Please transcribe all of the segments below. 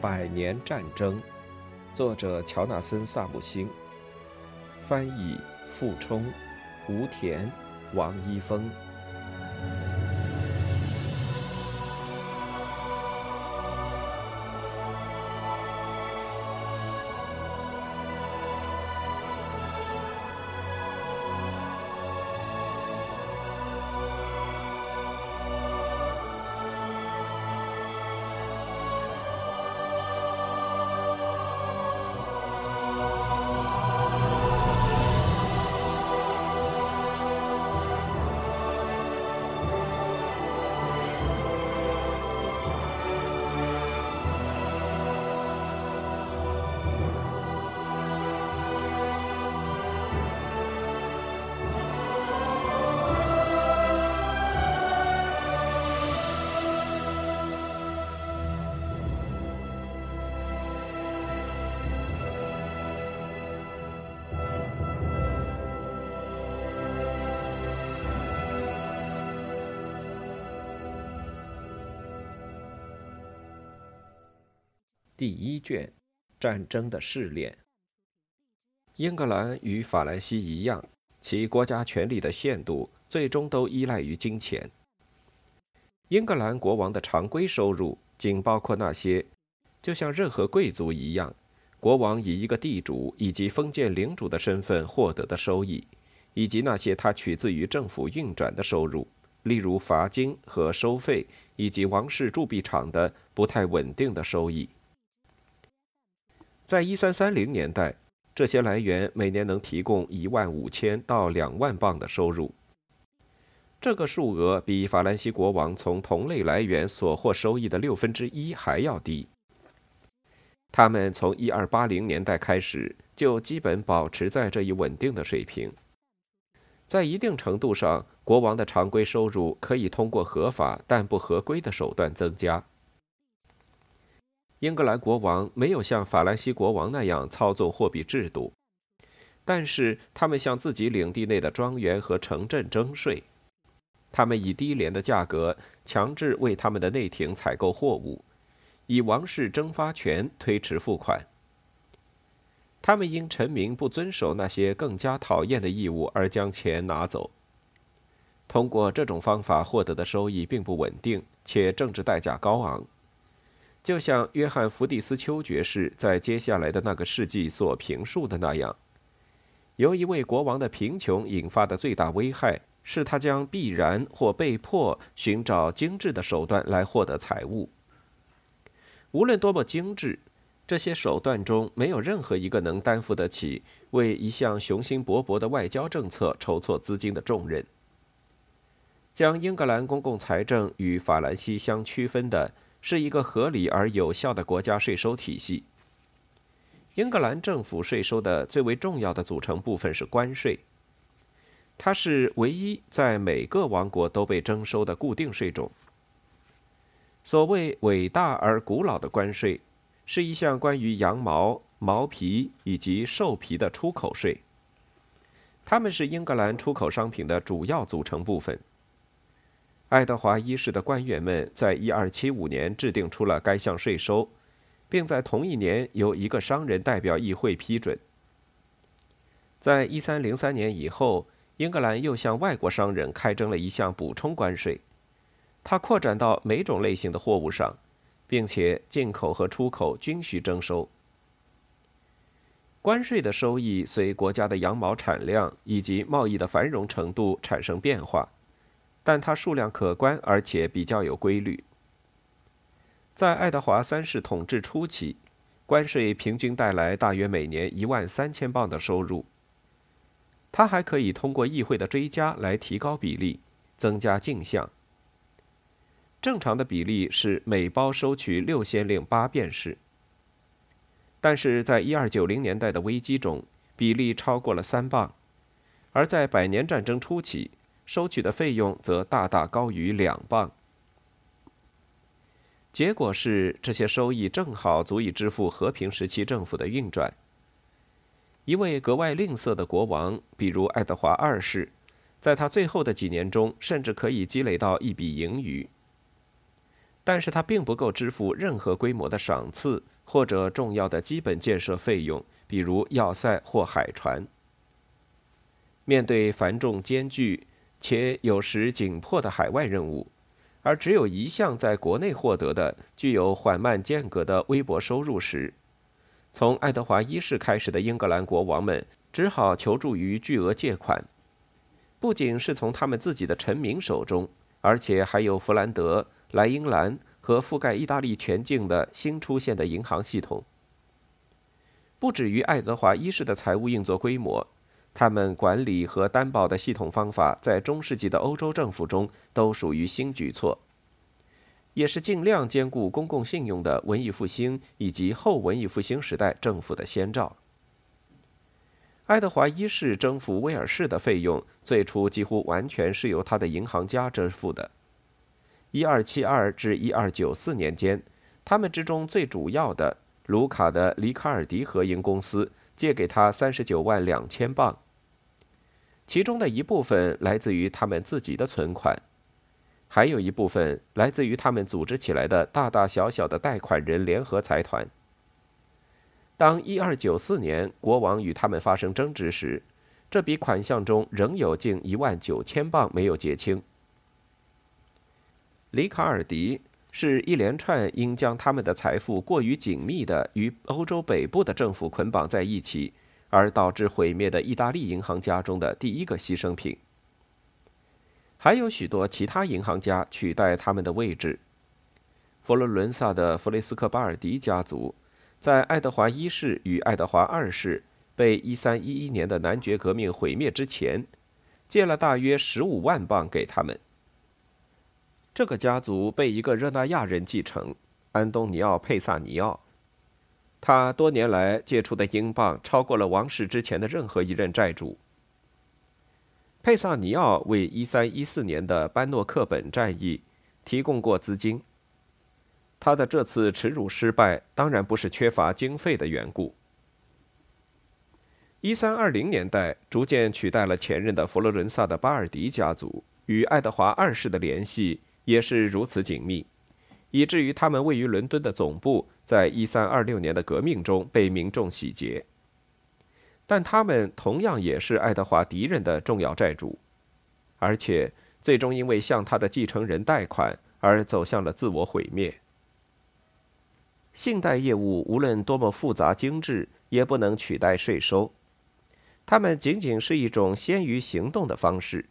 百年战争，作者乔纳森·萨姆星，翻译傅冲、吴田、王一峰。第一卷：战争的试炼。英格兰与法兰西一样，其国家权力的限度最终都依赖于金钱。英格兰国王的常规收入仅包括那些，就像任何贵族一样，国王以一个地主以及封建领主的身份获得的收益，以及那些他取自于政府运转的收入，例如罚金和收费，以及王室铸币厂的不太稳定的收益。在一三三零年代，这些来源每年能提供一万五千到两万镑的收入。这个数额比法兰西国王从同类来源所获收益的六分之一还要低。他们从一二八零年代开始就基本保持在这一稳定的水平。在一定程度上，国王的常规收入可以通过合法但不合规的手段增加。英格兰国王没有像法兰西国王那样操纵货币制度，但是他们向自己领地内的庄园和城镇征税。他们以低廉的价格强制为他们的内廷采购货物，以王室征发权推迟付款。他们因臣民不遵守那些更加讨厌的义务而将钱拿走。通过这种方法获得的收益并不稳定，且政治代价高昂。就像约翰·福蒂斯丘爵士在接下来的那个世纪所评述的那样，由一位国王的贫穷引发的最大危害是他将必然或被迫寻找精致的手段来获得财物。无论多么精致，这些手段中没有任何一个能担负得起为一项雄心勃勃的外交政策筹措资金的重任。将英格兰公共财政与法兰西相区分的。是一个合理而有效的国家税收体系。英格兰政府税收的最为重要的组成部分是关税，它是唯一在每个王国都被征收的固定税种。所谓伟大而古老的关税，是一项关于羊毛、毛皮以及兽皮的出口税，它们是英格兰出口商品的主要组成部分。爱德华一世的官员们在1275年制定出了该项税收，并在同一年由一个商人代表议会批准。在1303年以后，英格兰又向外国商人开征了一项补充关税，它扩展到每种类型的货物上，并且进口和出口均需征收。关税的收益随国家的羊毛产量以及贸易的繁荣程度产生变化。但它数量可观，而且比较有规律。在爱德华三世统治初期，关税平均带来大约每年一万三千磅的收入。他还可以通过议会的追加来提高比例，增加进项。正常的比例是每包收取六先令八便士。但是在一二九零年代的危机中，比例超过了三磅，而在百年战争初期。收取的费用则大大高于两磅。结果是，这些收益正好足以支付和平时期政府的运转。一位格外吝啬的国王，比如爱德华二世，在他最后的几年中，甚至可以积累到一笔盈余。但是他并不够支付任何规模的赏赐或者重要的基本建设费用，比如要塞或海船。面对繁重艰巨且有时紧迫的海外任务，而只有一项在国内获得的具有缓慢间隔的微薄收入时，从爱德华一世开始的英格兰国王们只好求助于巨额借款，不仅是从他们自己的臣民手中，而且还有弗兰德。莱茵兰和覆盖意大利全境的新出现的银行系统，不止于爱德华一世的财务运作规模，他们管理和担保的系统方法在中世纪的欧洲政府中都属于新举措，也是尽量兼顾公共信用的文艺复兴以及后文艺复兴时代政府的先兆。爱德华一世征服威尔士的费用，最初几乎完全是由他的银行家支付的。一二七二至一二九四年间，他们之中最主要的卢卡的里卡尔迪合营公司借给他三十九万两千镑，其中的一部分来自于他们自己的存款，还有一部分来自于他们组织起来的大大小小的贷款人联合财团。当一二九四年国王与他们发生争执时，这笔款项中仍有近一万九千镑没有结清。里卡尔迪是一连串因将他们的财富过于紧密地与欧洲北部的政府捆绑在一起，而导致毁灭的意大利银行家中的第一个牺牲品。还有许多其他银行家取代他们的位置。佛罗伦萨的弗雷斯科巴尔迪家族，在爱德华一世与爱德华二世被1311年的男爵革命毁灭之前，借了大约15万镑给他们。这个家族被一个热那亚人继承，安东尼奥·佩萨尼奥。他多年来借出的英镑超过了王室之前的任何一任债主。佩萨尼奥为1314年的班诺克本战役提供过资金。他的这次耻辱失败当然不是缺乏经费的缘故。1320年代逐渐取代了前任的佛罗伦萨的巴尔迪家族与爱德华二世的联系。也是如此紧密，以至于他们位于伦敦的总部在一三二六年的革命中被民众洗劫。但他们同样也是爱德华敌人的重要债主，而且最终因为向他的继承人贷款而走向了自我毁灭。信贷业务无论多么复杂精致，也不能取代税收，它们仅仅是一种先于行动的方式。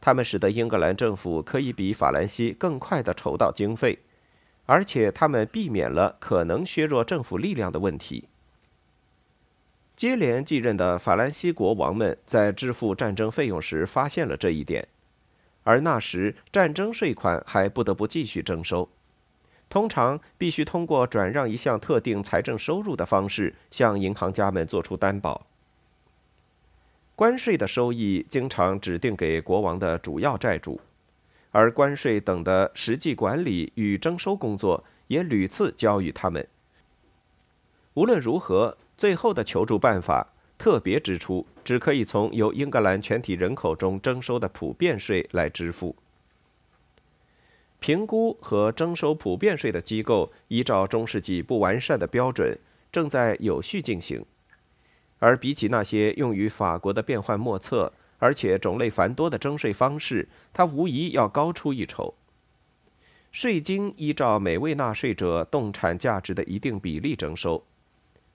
他们使得英格兰政府可以比法兰西更快地筹到经费，而且他们避免了可能削弱政府力量的问题。接连继任的法兰西国王们在支付战争费用时发现了这一点，而那时战争税款还不得不继续征收，通常必须通过转让一项特定财政收入的方式向银行家们做出担保。关税的收益经常指定给国王的主要债主，而关税等的实际管理与征收工作也屡次交予他们。无论如何，最后的求助办法特别指出，只可以从由英格兰全体人口中征收的普遍税来支付。评估和征收普遍税的机构，依照中世纪不完善的标准，正在有序进行。而比起那些用于法国的变幻莫测而且种类繁多的征税方式，它无疑要高出一筹。税金依照每位纳税者动产价值的一定比例征收，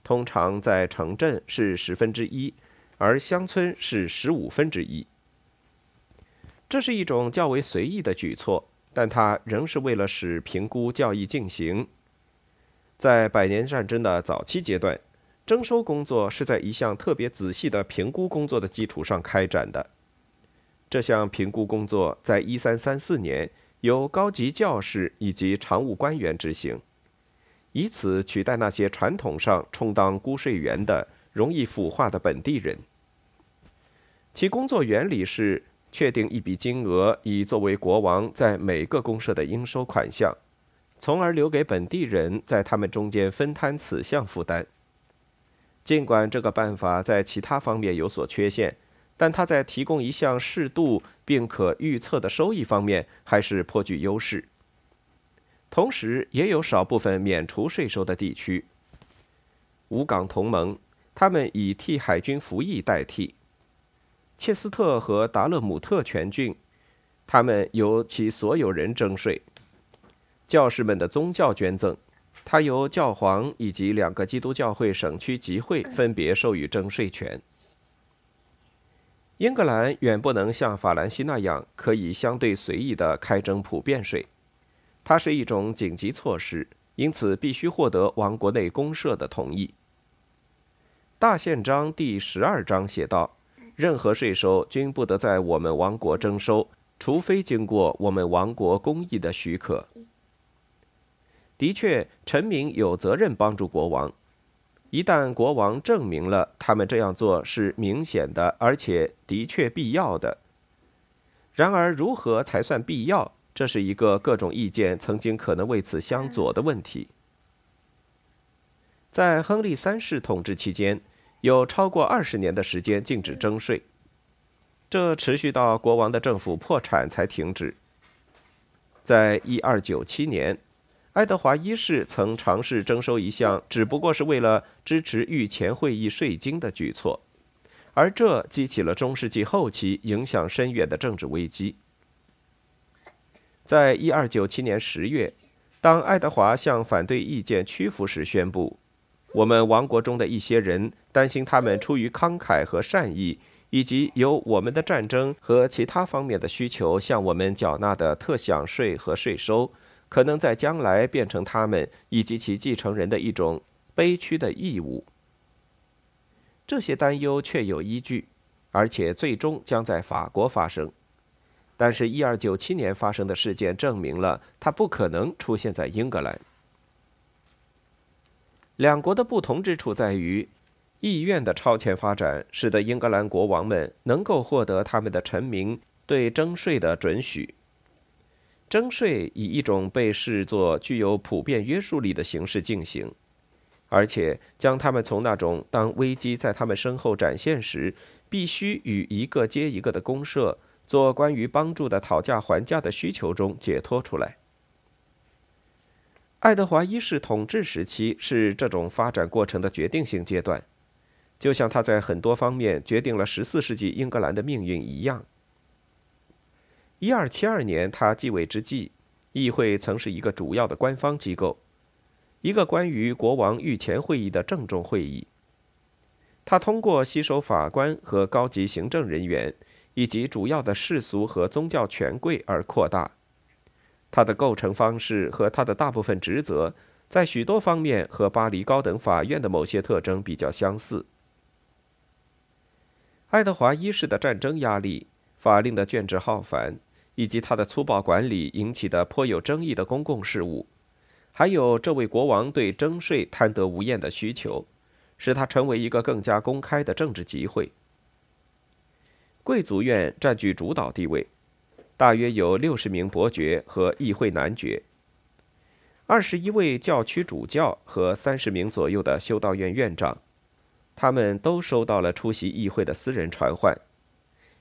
通常在城镇是十分之一，而乡村是十五分之一。这是一种较为随意的举措，但它仍是为了使评估较易进行。在百年战争的早期阶段。征收工作是在一项特别仔细的评估工作的基础上开展的。这项评估工作在1334年由高级教士以及常务官员执行，以此取代那些传统上充当估税员的容易腐化的本地人。其工作原理是确定一笔金额，以作为国王在每个公社的应收款项，从而留给本地人在他们中间分摊此项负担。尽管这个办法在其他方面有所缺陷，但它在提供一项适度并可预测的收益方面还是颇具优势。同时也有少部分免除税收的地区。五港同盟，他们以替海军服役代替。切斯特和达勒姆特全郡，他们由其所有人征税。教士们的宗教捐赠，他由教皇以及两个基督教会省区集会分别授予征税权。英格兰远不能像法兰西那样可以相对随意地开征普遍税，它是一种紧急措施，因此必须获得王国内公社的同意。大宪章第十二章写道：“任何税收均不得在我们王国征收，除非经过我们王国公议的许可。”的确，臣民有责任帮助国王。一旦国王证明了他们这样做是明显的，而且的确必要的，然而如何才算必要？这是一个各种意见曾经可能为此相左的问题。在亨利三世统治期间，有超过二十年的时间禁止征税，这持续到国王的政府破产才停止。在一二九七年。爱德华一世曾尝试征收一项只不过是为了支持御前会议税金的举措，而这激起了中世纪后期影响深远的政治危机。在一二九七年十月，当爱德华向反对意见屈服时，宣布：“我们王国中的一些人担心，他们出于慷慨和善意，以及由我们的战争和其他方面的需求向我们缴纳的特享税和税收。”可能在将来变成他们以及其继承人的一种悲屈的义务。这些担忧确有依据，而且最终将在法国发生。但是，一二九七年发生的事件证明了它不可能出现在英格兰。两国的不同之处在于，意愿的超前发展使得英格兰国王们能够获得他们的臣民对征税的准许。征税以一种被视作具有普遍约束力的形式进行，而且将他们从那种当危机在他们身后展现时，必须与一个接一个的公社做关于帮助的讨价还价的需求中解脱出来。爱德华一世统治时期是这种发展过程的决定性阶段，就像他在很多方面决定了十四世纪英格兰的命运一样。一二七二年，他继位之际，议会曾是一个主要的官方机构，一个关于国王御前会议的郑重会议。他通过吸收法官和高级行政人员，以及主要的世俗和宗教权贵而扩大。他的构成方式和他的大部分职责，在许多方面和巴黎高等法院的某些特征比较相似。爱德华一世的战争压力，法令的卷帙浩繁。以及他的粗暴管理引起的颇有争议的公共事务，还有这位国王对征税贪得无厌的需求，使他成为一个更加公开的政治集会。贵族院占据主导地位，大约有六十名伯爵和议会男爵，二十一位教区主教和三十名左右的修道院院长，他们都收到了出席议会的私人传唤。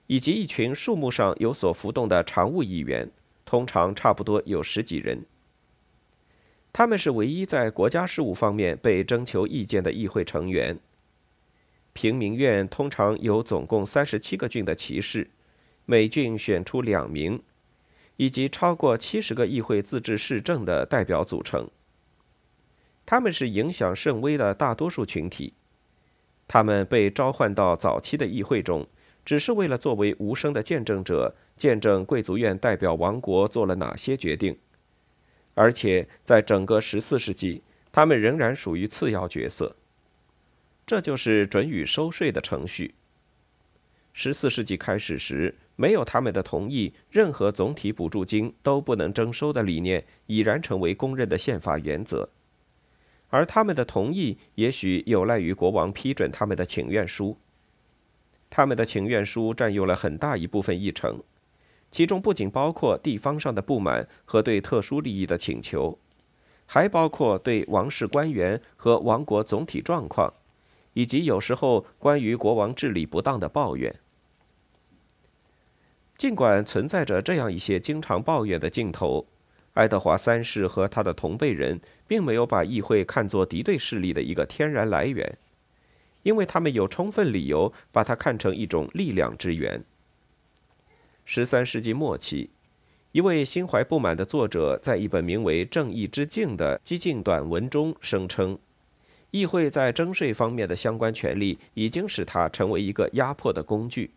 以及一群数目上有所浮动的常务议员，通常差不多有十几人。他们是唯一在国家事务方面被征求意见的议会成员。平民院通常有总共三十七个郡的骑士，每郡选出两名，以及超过七十个议会自治市政的代表组成。他们是影响甚微的大多数群体。他们被召唤到早期的议会中。只是为了作为无声的见证者，见证贵族院代表王国做了哪些决定，而且在整个十四世纪，他们仍然属于次要角色。这就是准予收税的程序。十四世纪开始时，没有他们的同意，任何总体补助金都不能征收的理念已然成为公认的宪法原则，而他们的同意也许有赖于国王批准他们的请愿书。他们的请愿书占用了很大一部分议程，其中不仅包括地方上的不满和对特殊利益的请求，还包括对王室官员和王国总体状况，以及有时候关于国王治理不当的抱怨。尽管存在着这样一些经常抱怨的镜头，爱德华三世和他的同辈人并没有把议会看作敌对势力的一个天然来源，因为他们有充分理由把它看成一种力量之源。十三世纪末期，一位心怀不满的作者在一本名为《正义之镜》的激进短文中声称，议会在征税方面的相关权利已经使它成为一个压迫的工具，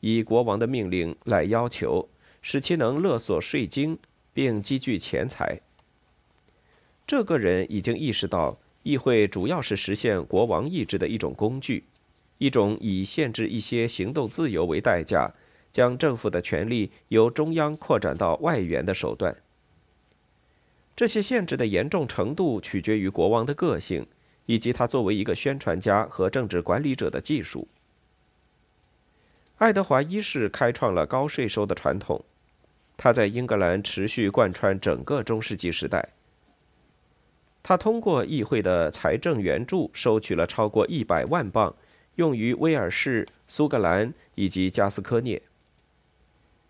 以国王的命令来要求，使其能勒索税金。并积聚钱财。这个人已经意识到，议会主要是实现国王意志的一种工具，一种以限制一些行动自由为代价，将政府的权力由中央扩展到外援的手段。这些限制的严重程度取决于国王的个性，以及他作为一个宣传家和政治管理者的技术。爱德华一世开创了高税收的传统。他在英格兰持续贯穿整个中世纪时代。他通过议会的财政援助收取了超过一百万镑，用于威尔士、苏格兰以及加斯科涅。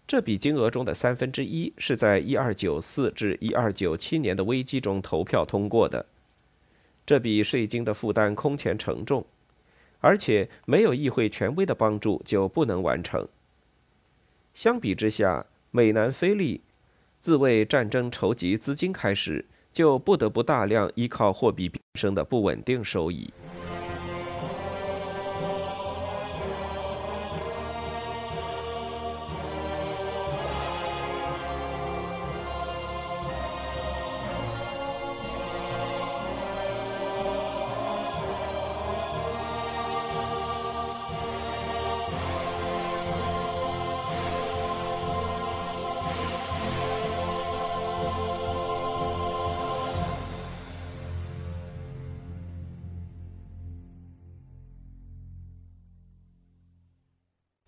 这笔金额中的三分之一是在1294至1297年的危机中投票通过的。这笔税金的负担空前沉重，而且没有议会权威的帮助就不能完成。相比之下，美南菲利自为战争筹集资金开始，就不得不大量依靠货币飙升的不稳定收益。